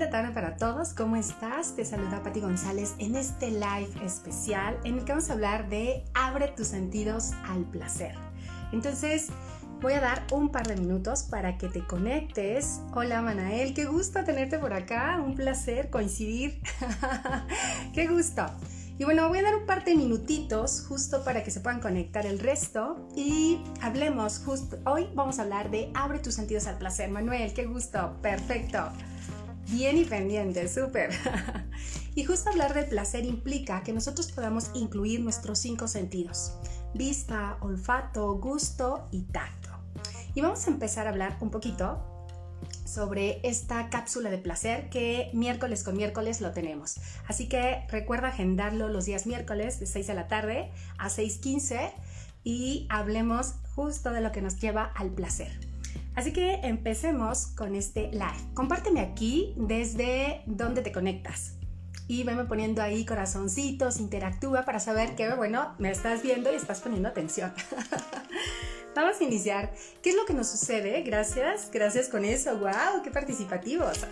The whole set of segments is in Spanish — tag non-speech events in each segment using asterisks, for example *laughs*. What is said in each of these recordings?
linda para todos. ¿Cómo estás? Te saluda Patti González en este live especial en el que vamos a hablar de abre tus sentidos al placer. Entonces, voy a dar un par de minutos para que te conectes. Hola Manael, qué gusto tenerte por acá. Un placer coincidir. *laughs* qué gusto. Y bueno, voy a dar un par de minutitos justo para que se puedan conectar el resto y hablemos. Hoy vamos a hablar de abre tus sentidos al placer. Manuel, qué gusto. Perfecto. Bien y pendiente, súper. *laughs* y justo hablar del placer implica que nosotros podamos incluir nuestros cinco sentidos. Vista, olfato, gusto y tacto. Y vamos a empezar a hablar un poquito sobre esta cápsula de placer que miércoles con miércoles lo tenemos. Así que recuerda agendarlo los días miércoles de 6 de la tarde a 6.15 y hablemos justo de lo que nos lleva al placer. Así que empecemos con este live. Compárteme aquí desde dónde te conectas. Y veme poniendo ahí corazoncitos, interactúa para saber que, bueno, me estás viendo y estás poniendo atención. *laughs* Vamos a iniciar. ¿Qué es lo que nos sucede? Gracias, gracias con eso. ¡Wow! ¡Qué participativos!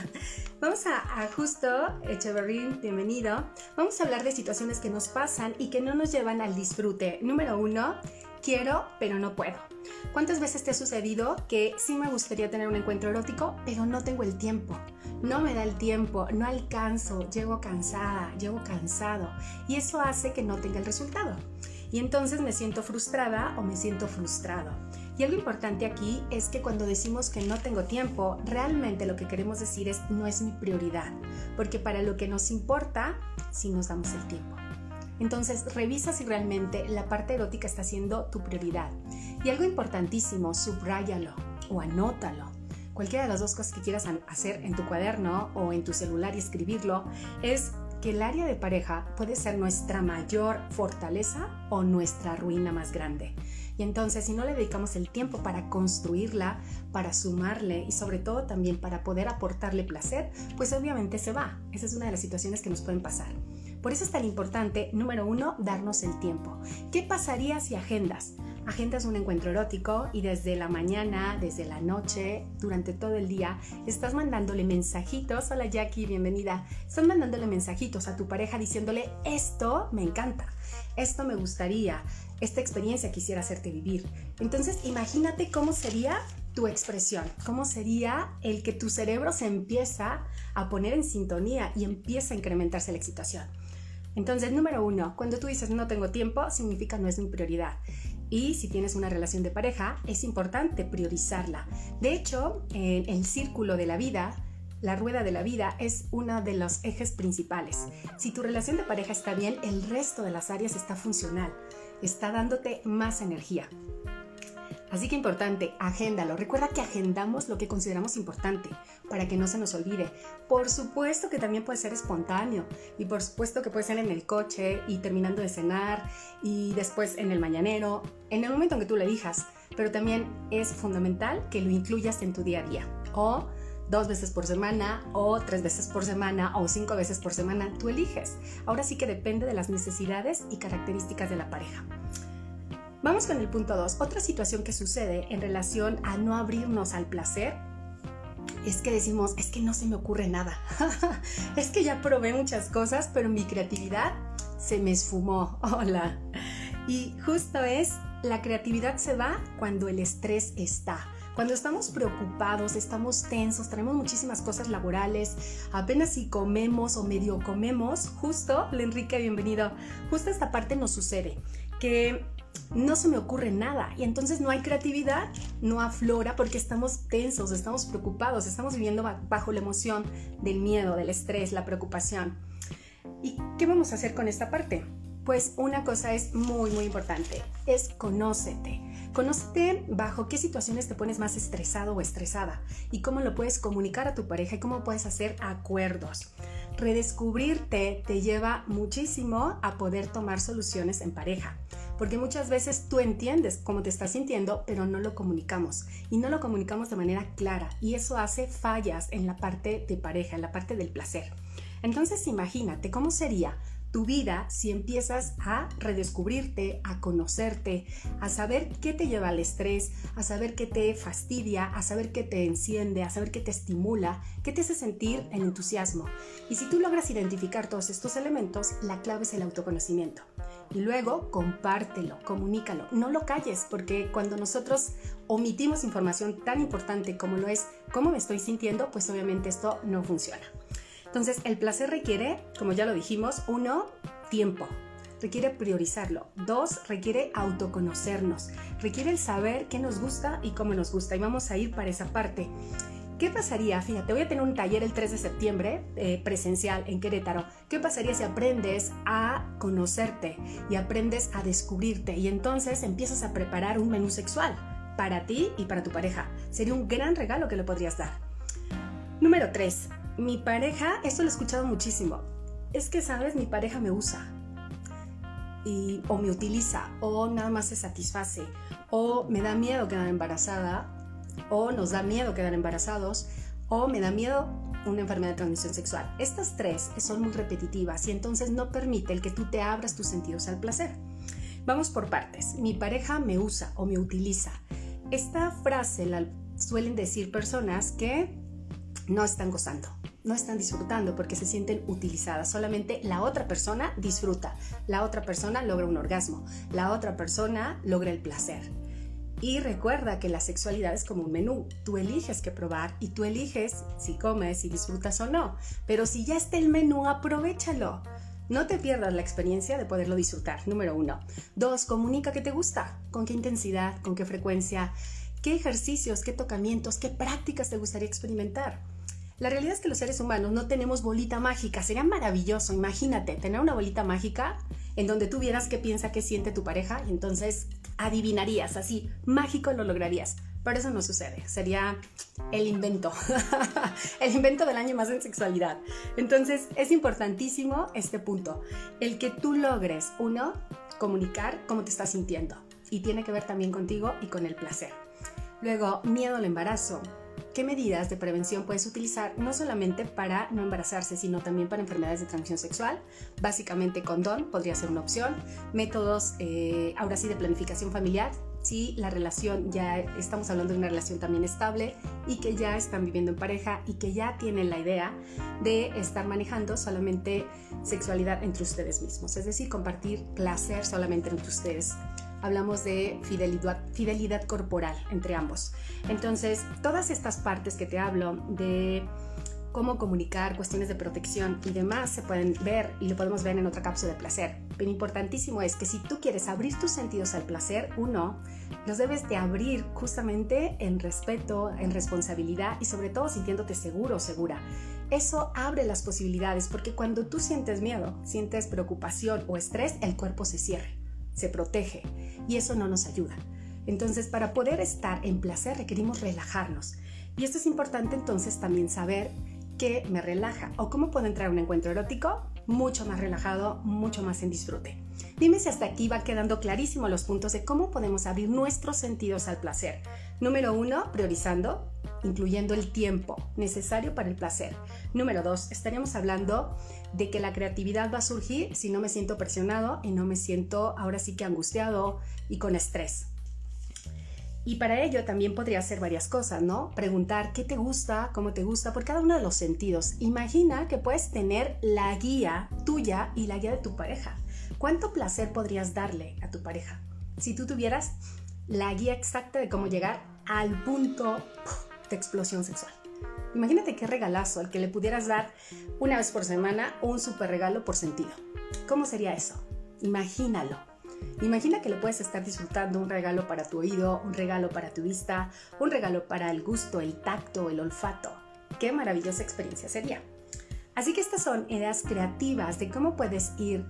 *laughs* Vamos a, a justo, Echeverry, bienvenido. Vamos a hablar de situaciones que nos pasan y que no nos llevan al disfrute. Número uno, quiero, pero no puedo. ¿Cuántas veces te ha sucedido que sí me gustaría tener un encuentro erótico, pero no tengo el tiempo? No me da el tiempo, no alcanzo, llego cansada, llego cansado y eso hace que no tenga el resultado y entonces me siento frustrada o me siento frustrado. Y algo importante aquí es que cuando decimos que no tengo tiempo, realmente lo que queremos decir es no es mi prioridad, porque para lo que nos importa, sí nos damos el tiempo. Entonces revisa si realmente la parte erótica está siendo tu prioridad. Y algo importantísimo, subráyalo o anótalo. Cualquiera de las dos cosas que quieras hacer en tu cuaderno o en tu celular y escribirlo es que el área de pareja puede ser nuestra mayor fortaleza o nuestra ruina más grande. Y entonces si no le dedicamos el tiempo para construirla, para sumarle y sobre todo también para poder aportarle placer, pues obviamente se va. Esa es una de las situaciones que nos pueden pasar. Por eso es tan importante, número uno, darnos el tiempo. ¿Qué pasaría si agendas? Agendas un encuentro erótico y desde la mañana, desde la noche, durante todo el día, estás mandándole mensajitos. Hola Jackie, bienvenida. Estás mandándole mensajitos a tu pareja diciéndole, esto me encanta, esto me gustaría, esta experiencia quisiera hacerte vivir. Entonces imagínate cómo sería tu expresión, cómo sería el que tu cerebro se empieza a poner en sintonía y empieza a incrementarse la excitación. Entonces, número uno, cuando tú dices no tengo tiempo, significa no es mi prioridad. Y si tienes una relación de pareja, es importante priorizarla. De hecho, en el círculo de la vida, la rueda de la vida es uno de los ejes principales. Si tu relación de pareja está bien, el resto de las áreas está funcional, está dándote más energía. Así que importante, agéndalo. Recuerda que agendamos lo que consideramos importante para que no se nos olvide. Por supuesto que también puede ser espontáneo y por supuesto que puede ser en el coche y terminando de cenar y después en el mañanero, en el momento en que tú le elijas. Pero también es fundamental que lo incluyas en tu día a día o dos veces por semana o tres veces por semana o cinco veces por semana, tú eliges. Ahora sí que depende de las necesidades y características de la pareja. Vamos con el punto 2. Otra situación que sucede en relación a no abrirnos al placer es que decimos, es que no se me ocurre nada. *laughs* es que ya probé muchas cosas, pero mi creatividad se me esfumó. *laughs* Hola. Y justo es, la creatividad se va cuando el estrés está. Cuando estamos preocupados, estamos tensos, tenemos muchísimas cosas laborales, apenas si comemos o medio comemos, justo, Enrique, bienvenido, justo esta parte nos sucede, que no se me ocurre nada y entonces no hay creatividad, no aflora porque estamos tensos, estamos preocupados, estamos viviendo bajo la emoción del miedo, del estrés, la preocupación. ¿Y qué vamos a hacer con esta parte? Pues una cosa es muy muy importante, es conócete. Conócete bajo qué situaciones te pones más estresado o estresada y cómo lo puedes comunicar a tu pareja y cómo puedes hacer acuerdos. Redescubrirte te lleva muchísimo a poder tomar soluciones en pareja porque muchas veces tú entiendes cómo te estás sintiendo, pero no lo comunicamos y no lo comunicamos de manera clara y eso hace fallas en la parte de pareja, en la parte del placer. Entonces imagínate cómo sería tu vida si empiezas a redescubrirte, a conocerte, a saber qué te lleva al estrés, a saber qué te fastidia, a saber qué te enciende, a saber qué te estimula, qué te hace sentir en entusiasmo. Y si tú logras identificar todos estos elementos, la clave es el autoconocimiento. Y luego compártelo, comunícalo, no lo calles, porque cuando nosotros omitimos información tan importante como lo es cómo me estoy sintiendo, pues obviamente esto no funciona. Entonces, el placer requiere, como ya lo dijimos, uno, tiempo. Requiere priorizarlo. Dos, requiere autoconocernos. Requiere el saber qué nos gusta y cómo nos gusta. Y vamos a ir para esa parte. ¿Qué pasaría? Fíjate, voy a tener un taller el 3 de septiembre eh, presencial en Querétaro. ¿Qué pasaría si aprendes a conocerte y aprendes a descubrirte y entonces empiezas a preparar un menú sexual para ti y para tu pareja? Sería un gran regalo que le podrías dar. Número 3 mi pareja, esto lo he escuchado muchísimo, es que, sabes, mi pareja me usa. O me utiliza, o nada más se satisface, o me da miedo quedar embarazada, o nos da miedo quedar embarazados, o me da miedo una enfermedad de transmisión sexual. Estas tres son muy repetitivas y entonces no permite el que tú te abras tus sentidos al placer. Vamos por partes. Mi pareja me usa o me utiliza. Esta frase la suelen decir personas que no están gozando, no están disfrutando porque se sienten utilizadas. Solamente la otra persona disfruta, la otra persona logra un orgasmo, la otra persona logra el placer. Y recuerda que la sexualidad es como un menú. Tú eliges qué probar y tú eliges si comes, si disfrutas o no. Pero si ya está el menú, aprovechalo. No te pierdas la experiencia de poderlo disfrutar, número uno. Dos, comunica qué te gusta, con qué intensidad, con qué frecuencia, qué ejercicios, qué tocamientos, qué prácticas te gustaría experimentar. La realidad es que los seres humanos no tenemos bolita mágica. Sería maravilloso, imagínate, tener una bolita mágica en donde tú vieras qué piensa, qué siente tu pareja y entonces adivinarías, así, mágico lo lograrías. Pero eso no sucede, sería el invento, *laughs* el invento del año más en sexualidad. Entonces es importantísimo este punto, el que tú logres, uno, comunicar cómo te estás sintiendo y tiene que ver también contigo y con el placer. Luego, miedo al embarazo. ¿Qué medidas de prevención puedes utilizar no solamente para no embarazarse, sino también para enfermedades de transmisión sexual? Básicamente condón podría ser una opción. Métodos, eh, ahora sí, de planificación familiar, si la relación ya estamos hablando de una relación también estable y que ya están viviendo en pareja y que ya tienen la idea de estar manejando solamente sexualidad entre ustedes mismos, es decir, compartir placer solamente entre ustedes hablamos de fidelidad, corporal entre ambos. Entonces, todas estas partes que te hablo de cómo comunicar, cuestiones de protección y demás se pueden ver y lo podemos ver en otra cápsula de placer. Pero importantísimo es que si tú quieres abrir tus sentidos al placer, uno, los debes de abrir justamente en respeto, en responsabilidad y sobre todo sintiéndote seguro o segura. Eso abre las posibilidades porque cuando tú sientes miedo, sientes preocupación o estrés, el cuerpo se cierra se protege y eso no nos ayuda. Entonces, para poder estar en placer requerimos relajarnos. Y esto es importante entonces también saber qué me relaja o cómo puedo entrar a un encuentro erótico mucho más relajado, mucho más en disfrute. Dime si hasta aquí va quedando clarísimo los puntos de cómo podemos abrir nuestros sentidos al placer. Número uno, priorizando, incluyendo el tiempo necesario para el placer. Número dos, estaríamos hablando de que la creatividad va a surgir si no me siento presionado y no me siento ahora sí que angustiado y con estrés. Y para ello también podría hacer varias cosas, ¿no? Preguntar qué te gusta, cómo te gusta, por cada uno de los sentidos. Imagina que puedes tener la guía tuya y la guía de tu pareja. ¿Cuánto placer podrías darle a tu pareja si tú tuvieras la guía exacta de cómo llegar al punto de explosión sexual? Imagínate qué regalazo al que le pudieras dar una vez por semana un super regalo por sentido. ¿Cómo sería eso? Imagínalo. Imagina que le puedes estar disfrutando un regalo para tu oído, un regalo para tu vista, un regalo para el gusto, el tacto, el olfato. Qué maravillosa experiencia sería. Así que estas son ideas creativas de cómo puedes ir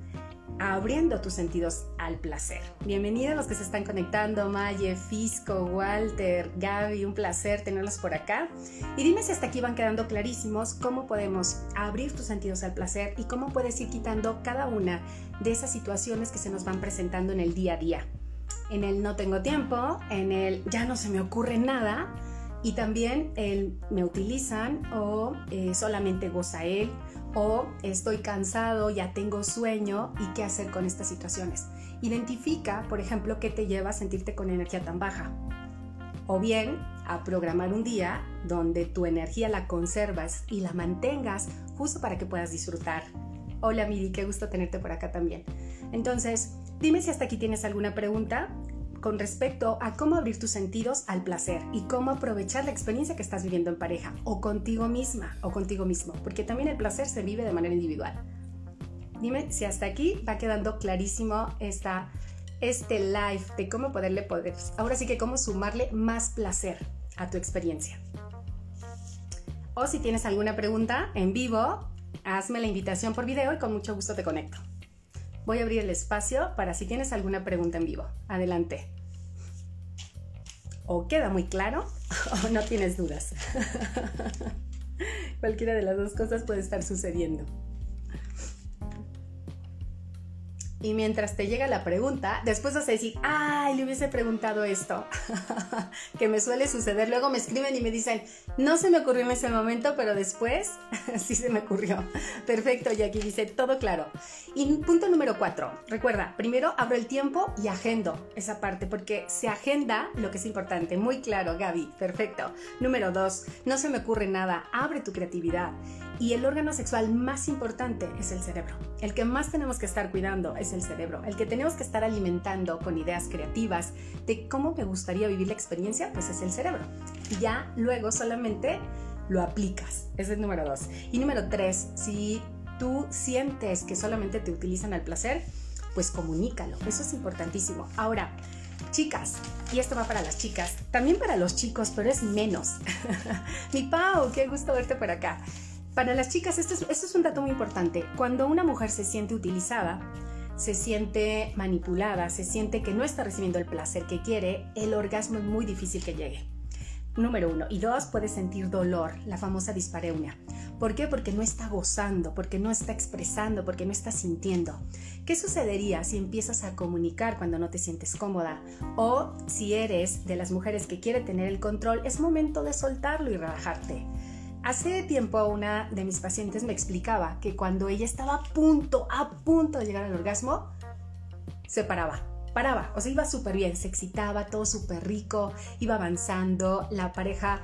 abriendo tus sentidos al placer. Bienvenidos los que se están conectando, Maye, Fisco, Walter, Gaby, un placer tenerlos por acá. Y dime si hasta aquí van quedando clarísimos cómo podemos abrir tus sentidos al placer y cómo puedes ir quitando cada una de esas situaciones que se nos van presentando en el día a día. En el no tengo tiempo, en el ya no se me ocurre nada y también el me utilizan o eh, solamente goza él o estoy cansado, ya tengo sueño y qué hacer con estas situaciones. Identifica, por ejemplo, qué te lleva a sentirte con energía tan baja. O bien a programar un día donde tu energía la conservas y la mantengas justo para que puedas disfrutar. Hola Miri, qué gusto tenerte por acá también. Entonces, dime si hasta aquí tienes alguna pregunta con respecto a cómo abrir tus sentidos al placer y cómo aprovechar la experiencia que estás viviendo en pareja o contigo misma o contigo mismo, porque también el placer se vive de manera individual. Dime si hasta aquí va quedando clarísimo esta, este live de cómo poderle poder, ahora sí que cómo sumarle más placer a tu experiencia. O si tienes alguna pregunta en vivo, hazme la invitación por video y con mucho gusto te conecto. Voy a abrir el espacio para si tienes alguna pregunta en vivo. Adelante. O queda muy claro *laughs* o no tienes dudas. *laughs* Cualquiera de las dos cosas puede estar sucediendo. Y mientras te llega la pregunta, después vas a decir, ay, le hubiese preguntado esto, *laughs* que me suele suceder. Luego me escriben y me dicen, no se me ocurrió en ese momento, pero después *laughs* sí se me ocurrió. Perfecto, aquí dice, todo claro. Y punto número cuatro, recuerda, primero abro el tiempo y agendo esa parte, porque se agenda lo que es importante. Muy claro, Gaby, perfecto. Número dos, no se me ocurre nada, abre tu creatividad. Y el órgano sexual más importante es el cerebro. El que más tenemos que estar cuidando es el cerebro. El que tenemos que estar alimentando con ideas creativas de cómo me gustaría vivir la experiencia, pues es el cerebro. Y ya luego solamente lo aplicas. Ese es el número dos. Y número tres, si tú sientes que solamente te utilizan al placer, pues comunícalo. Eso es importantísimo. Ahora, chicas, y esto va para las chicas, también para los chicos, pero es menos. *laughs* Mi Pau, qué gusto verte por acá. Para las chicas, esto es, un dato muy importante. Cuando una mujer se siente utilizada, se siente manipulada, se siente que no está recibiendo el placer que quiere, el orgasmo es muy difícil que llegue. Número uno. Y dos, puede sentir dolor, la famosa dispareunia. ¿Por qué? Porque no está gozando, porque no está expresando, porque no está sintiendo. ¿Qué sucedería si empiezas a comunicar cuando no te sientes cómoda? O si eres de las mujeres que quiere tener el control, es momento de soltarlo y relajarte. Hace tiempo una de mis pacientes me explicaba que cuando ella estaba a punto, a punto de llegar al orgasmo, se paraba, paraba, o sea, iba súper bien, se excitaba, todo súper rico, iba avanzando, la pareja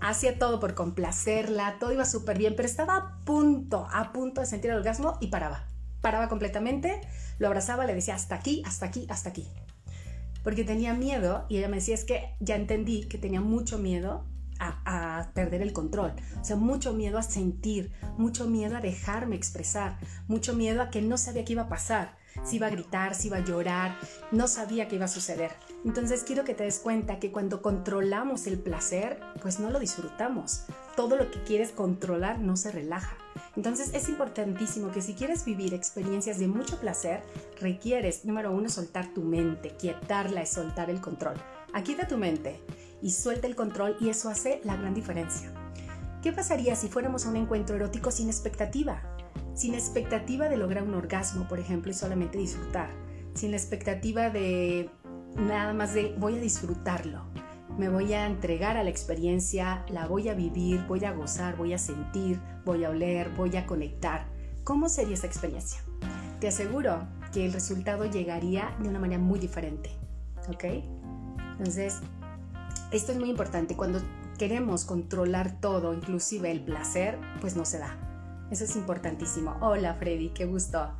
hacía todo por complacerla, todo iba súper bien, pero estaba a punto, a punto de sentir el orgasmo y paraba, paraba completamente, lo abrazaba, le decía hasta aquí, hasta aquí, hasta aquí. Porque tenía miedo y ella me decía es que ya entendí que tenía mucho miedo a, perder el control. O sea, mucho miedo a sentir, mucho miedo a dejarme expresar, mucho miedo a que no sabía qué iba a pasar, si iba a gritar, si iba a llorar, no sabía qué iba a suceder. Entonces quiero que te des cuenta que cuando controlamos el placer, pues no lo disfrutamos. Todo lo que quieres controlar no se relaja. Entonces es importantísimo que si quieres vivir experiencias de mucho placer, requieres, número uno, soltar tu mente, quietarla y soltar el control. Aquieta tu mente y suelta el control y eso hace la gran diferencia. ¿Qué pasaría si fuéramos a un encuentro erótico sin expectativa? Sin expectativa de lograr un orgasmo, por ejemplo, y solamente disfrutar. Sin la expectativa de nada más de voy a disfrutarlo. Me voy a entregar a la experiencia, la voy a vivir, voy a gozar, voy a sentir, voy a oler, voy a conectar. ¿Cómo sería esa experiencia? Te aseguro que el resultado llegaría de una manera muy diferente. ¿Ok? Entonces, esto es muy importante. Cuando queremos controlar todo, inclusive el placer, pues no se da. Eso es importantísimo. Hola Freddy, qué gusto.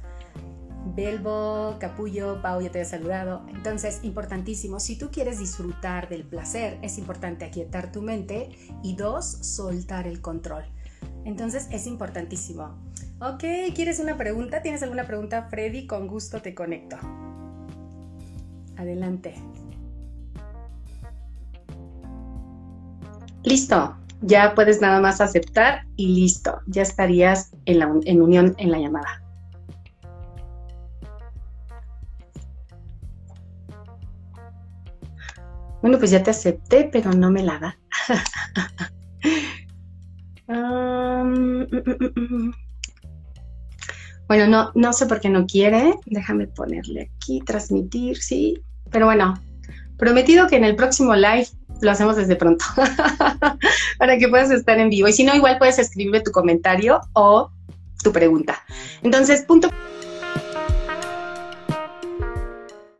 Belbo, Capullo, Pau, ya te he saludado. Entonces, importantísimo, si tú quieres disfrutar del placer, es importante aquietar tu mente y dos, soltar el control. Entonces, es importantísimo. Ok, ¿quieres una pregunta? ¿Tienes alguna pregunta, Freddy? Con gusto te conecto. Adelante. Listo, ya puedes nada más aceptar y listo, ya estarías en, la, en unión en la llamada. Bueno, pues ya te acepté, pero no me la da. *laughs* Mm, mm, mm, bueno, no, no sé por qué no quiere. Déjame ponerle aquí, transmitir, sí. Pero bueno, prometido que en el próximo live lo hacemos desde pronto *laughs* para que puedas estar en vivo. Y si no, igual puedes escribirme tu comentario o tu pregunta. Entonces, punto